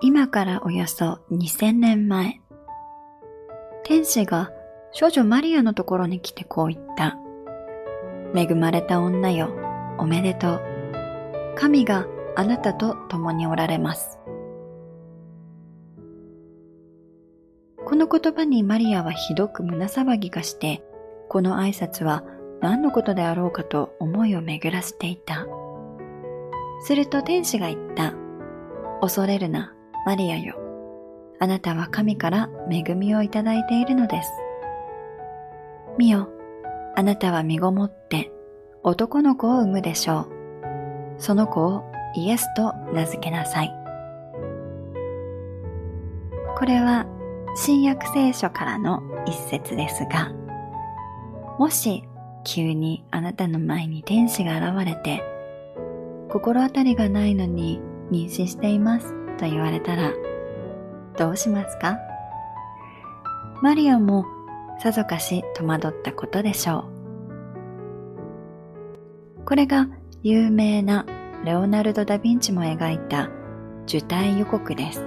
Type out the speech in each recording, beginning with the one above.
今からおよそ2000年前、天使が少女マリアのところに来てこう言った。恵まれた女よ、おめでとう。神があなたと共におられます。この言葉にマリアはひどく胸騒ぎがして、この挨拶は何のことであろうかと思いを巡らせていた。すると天使が言った。恐れるな、マリアよ。あなたは神から恵みをいただいているのです。見よ、あなたは身ごもって男の子を産むでしょう。その子をイエスと名付けなさい。これは新約聖書からの一節ですが、もし急にあなたの前に天使が現れて、心当たりがないのに妊娠していますと言われたら、どうしますか？マリアもさぞかし戸惑ったことでしょう。これが有名なレオナルド・ダ・ヴィンチも描いた受胎予告です。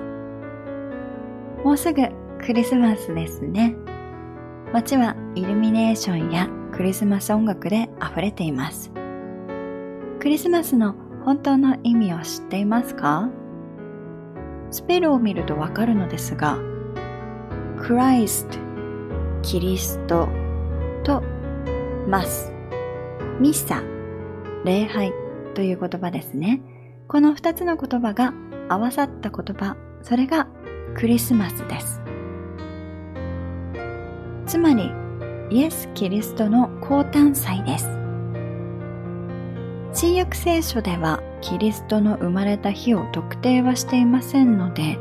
もうすぐクリスマスですね。街はイルミネーションやクリスマス音楽で溢れています。クリスマスの本当の意味を知っていますか？スペルを見るとわかるのですが、クライスト、キリストとマス、ミサ、礼拝という言葉ですね。この二つの言葉が合わさった言葉、それがクリスマスです。つまり、イエス・キリストの降誕祭です。新約聖書ではキリストの生まれた日を特定はしていませんので、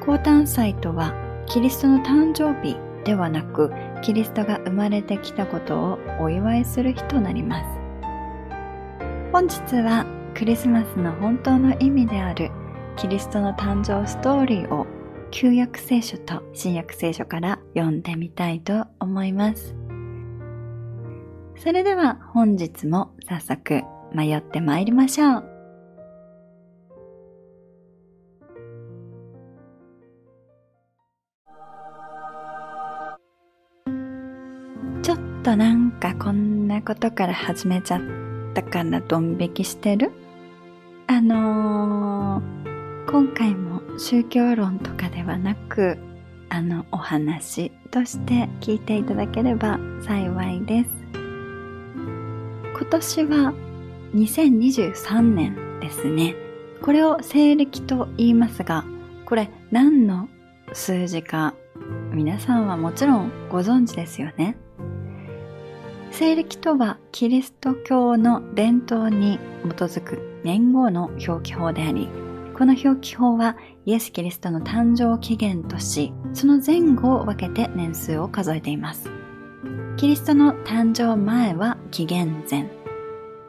降誕祭とはキリストの誕生日ではなく、キリストが生まれてきたことをお祝いする日となります。本日はクリスマスの本当の意味であるキリストの誕生ストーリーを旧約聖書と新約聖書から読んでみたいと思います。それでは本日も早速迷って参りましょう。ちょっとなんかこんなことから始めちゃったからドン引きしてる？あのー、今回も宗教論とかではなく、あのお話として聞いていただければ幸いです。今年は2023年ですね。これを西暦と言いますが、これ何の数字か皆さんはもちろんご存知ですよね。西暦とはキリスト教の伝統に基づく年号の表記法であり、この表記法はイエス・キリストの誕生期限とし、その前後を分けて年数を数えています。キリストの誕生前は紀元前、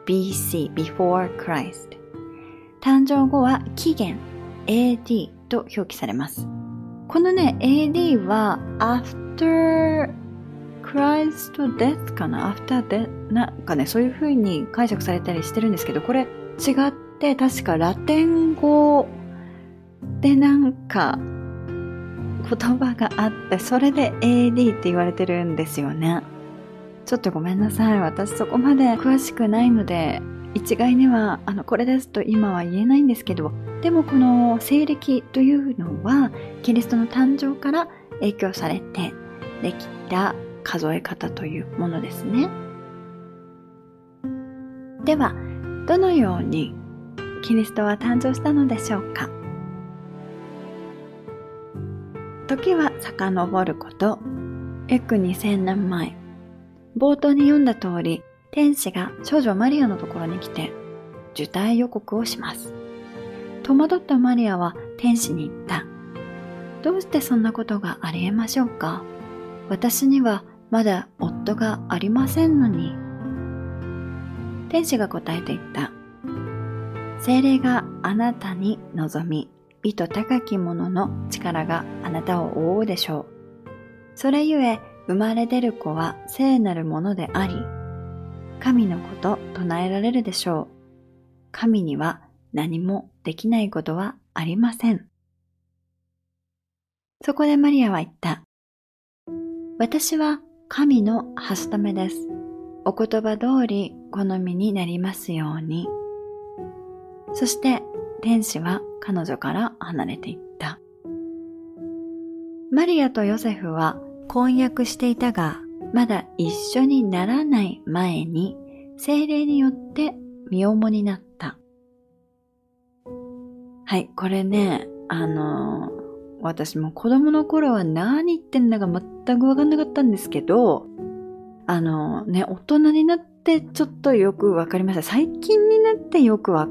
BC, before Christ。誕生後は紀元、AD と表記されます。このね、AD は after Christ death かな ?after death なんかね、そういう風に解釈されたりしてるんですけど、これ違って、確かラテン語でなんか言葉があって、それで AD って言われてるんですよね。ちょっとごめんなさい。私そこまで詳しくないので、一概には、あの、これですと今は言えないんですけど、でもこの西暦というのは、キリストの誕生から影響されてできた数え方というものですね。では、どのようにキリストは誕生したのでしょうか？時は遡ること、約2000年前。冒頭に読んだ通り、天使が少女マリアのところに来て、受胎予告をします。戸惑ったマリアは天使に言った。どうしてそんなことがありえましょうか？私にはまだ夫がありませんのに。天使が答えて言った。精霊があなたに望み、美と高き者の力があなたを覆うでしょう。それゆえ、生まれ出る子は聖なるものであり、神のこと唱えられるでしょう。神には何もできないことはありません。そこでマリアは言った。私は神のはしためです。お言葉通り好みになりますように。そして天使は彼女から離れていった。マリアとヨセフは婚約していたが、まだ一緒にならない前に精霊によって身重になった。はい、これね、あの、私も子供の頃は何言ってんだか全くわかんなかったんですけど、あの、ね、大人になってちょっとよくわかりました。最近になってよくわ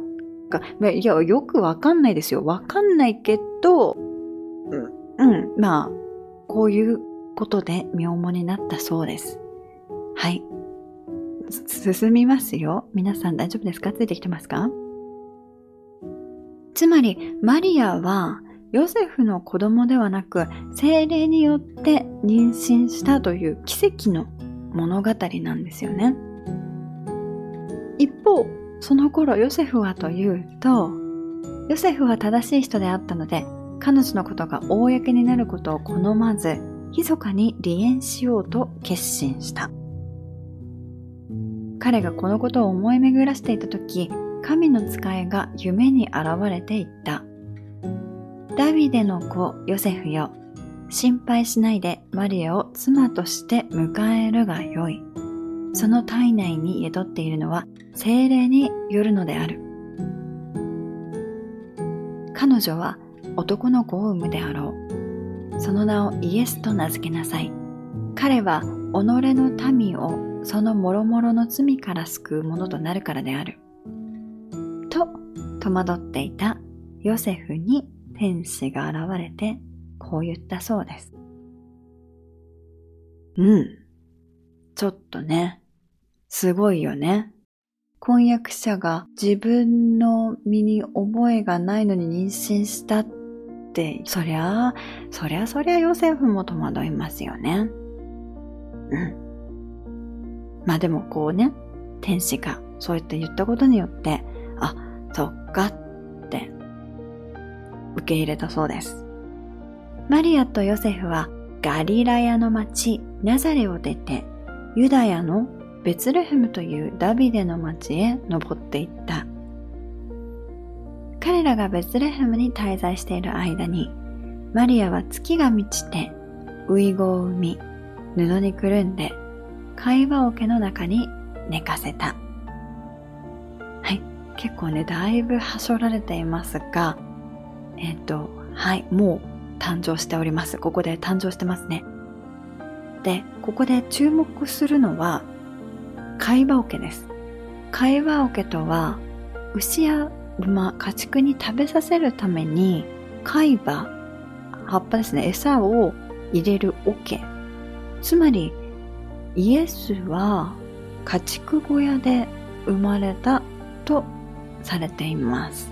か、いや、よくわかんないですよ。わかんないけど、うん、うん、まあ、こういうことで身重になったそうです。はい。進みますよ。皆さん大丈夫ですか？ついてきてますか？つまり、マリアは、ヨセフの子供ではなく、精霊によって妊娠したという奇跡の物語なんですよね。一方、その頃ヨセフはというと、ヨセフは正しい人であったので、彼女のことが公になることを好まず、密かに離縁しようと決心した。彼がこのことを思い巡らしていた時、神の使いが夢に現れていった。ダビデの子ヨセフよ、心配しないでマリアを妻として迎えるがよい。その体内に宿っているのは精霊によるのである。彼女は男の子を産むであろう。その名をイエスと名付けなさい。彼は己の民をその諸々の罪から救うものとなるからである。と戸惑っていたヨセフに天使が現れてこう言ったそうです。うん。ちょっとね、すごいよね。婚約者が自分の身に覚えがないのに妊娠したって、そりゃあ、そりゃそりゃヨセフも戸惑いますよね。うん。まあでもこうね、天使がそうやって言ったことによって、あ、そっかって受け入れたそうです。マリアとヨセフはガリラヤの町ナザレを出て、ユダヤのベツレヘムというダビデの町へ登っていった。彼らがベツレヘムに滞在している間に、マリアは月が満ちて、ウイゴを産み、布にくるんで会話桶の中に寝かせた。はい。結構ね、だいぶはしょられていますが、えっ、と、はい、もう誕生しております。ここで誕生してますね。で、ここで注目するのは、会話桶です。会話桶とは、牛や馬、家畜に食べさせるために、海馬、葉っぱですね、餌を入れる桶。つまり、イエスは家畜小屋で生まれたとされています。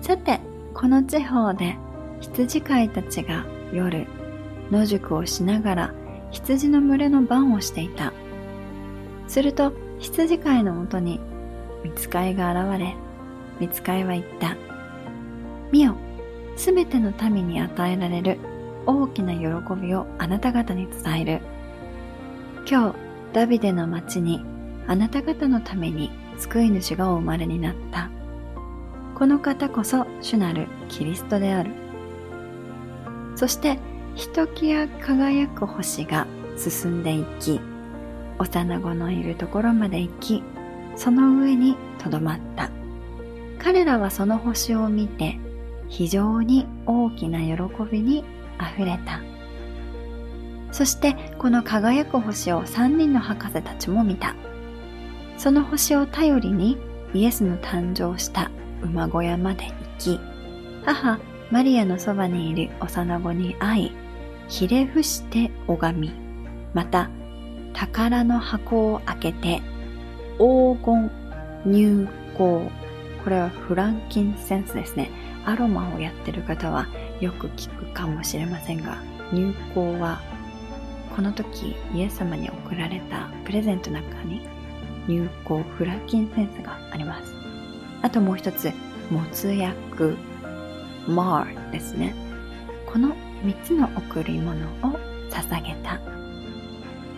さて、この地方で羊飼いたちが夜、野宿をしながら羊の群れの番をしていた。すると羊飼いのもとに見つかいが現れ、見つかいは言った。見よ、すべての民に与えられる大きな喜びをあなた方に伝える。今日、ダビデの町にあなた方のために救い主がお生まれになった。この方こそ主なるキリストである。そして、ひときわ輝く星が進んでいき、幼子のいるところまで行き、その上にとどまった。彼らはその星を見て、非常に大きな喜びに溢れた。そしてこの輝く星を三人の博士たちも見た。その星を頼りにイエスの誕生した馬小屋まで行き、母マリアのそばにいる幼子に会い、ひれ伏して拝み、また宝の箱を開けて黄金入香これはフランキンセンスですね。アロマをやってる方はよく聞くかもしれませんが、入香はこの時イエス様に贈られたプレゼントの中に有効フランキンセンスがあります。あともう一つ、没薬マーですね。この3つの贈り物を捧げた。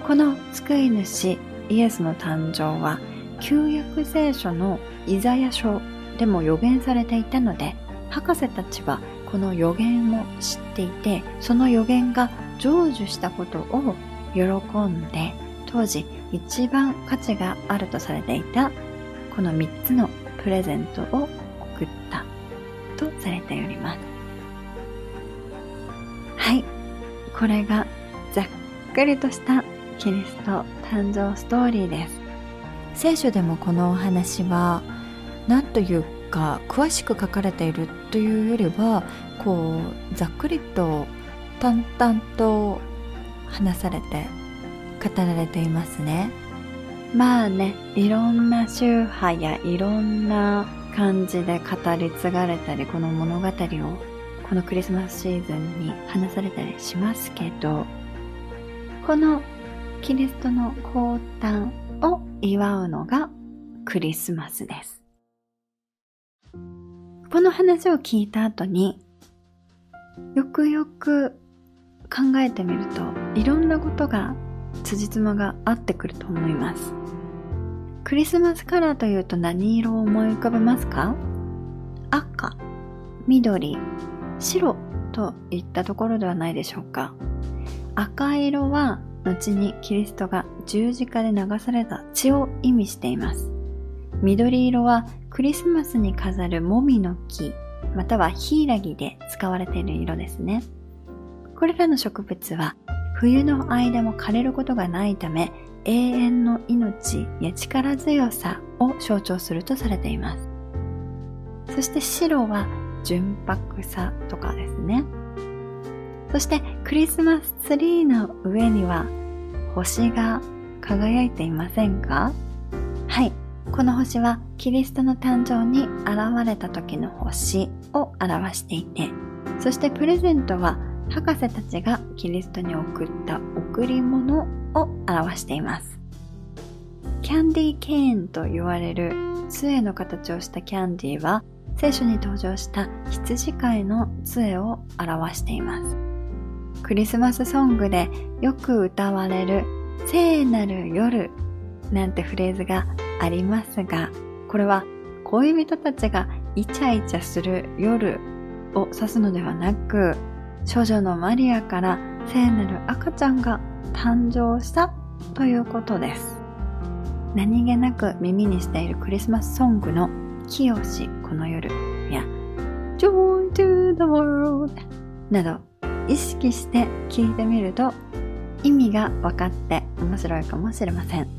この救い主イエスの誕生は旧約聖書のイザヤ書でも予言されていたので博士たちはこの予言を知っていてその予言が成就したことを喜んで当時一番価値があるとされていたこの3つのプレゼントを送ったとされております。はい。これがざっくりとしたキリスト誕生ストーリーです。聖書でもこのお話は何というか詳しく書かれているというよりはこうざっくりと淡々と話されて語られていますねまあねいろんな宗派やいろんな感じで語り継がれたりこの物語をこのクリスマスシーズンに話されたりしますけどこのキリストの降誕を祝うのがクリスマスです。この話を聞いた後によくよく考えてみるといろんなことが辻褄が合ってくると思います。クリスマスカラーというと何色を思い浮かべますか？赤、緑、白といったところではないでしょうか。赤色は後にキリストが十字架で流された血を意味しています。緑色はクリスマスに飾るもみの木、またはヒイラギで使われている色ですね。これらの植物は冬の間も枯れることがないため永遠の命や力強さを象徴するとされています。そして白は純白さとかですね。そしてクリスマスツリーの上には星が輝いていませんか？この星はキリストの誕生に現れた時の星を表していて、そしてプレゼントは博士たちがキリストに送った贈り物を表しています。キャンディーケーンと言われる杖の形をしたキャンディーは聖書に登場した羊飼いの杖を表しています。クリスマスソングでよく歌われる聖なる夜なんてフレーズがありますが、これは恋人たちがイチャイチャする夜を指すのではなく、少女のマリアから聖なる赤ちゃんが誕生したということです。何気なく耳にしているクリスマスソングの清しこの夜や Joy to the world など意識して聞いてみると意味が分かって面白いかもしれません。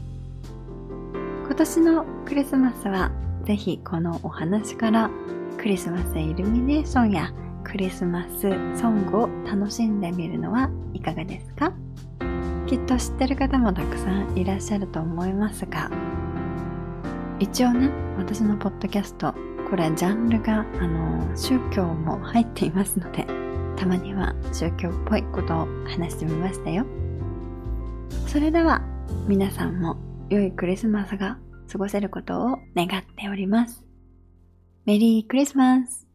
今年のクリスマスはぜひこのお話からクリスマスイルミネーションやクリスマスソングを楽しんでみるのはいかがですか？きっと知ってる方もたくさんいらっしゃると思いますが一応ね私のポッドキャストこれジャンルがあの宗教も入っていますのでたまには宗教っぽいことを話してみましたよ。それでは皆さんも良いクリスマスが過ごせることを願っております。メリークリスマス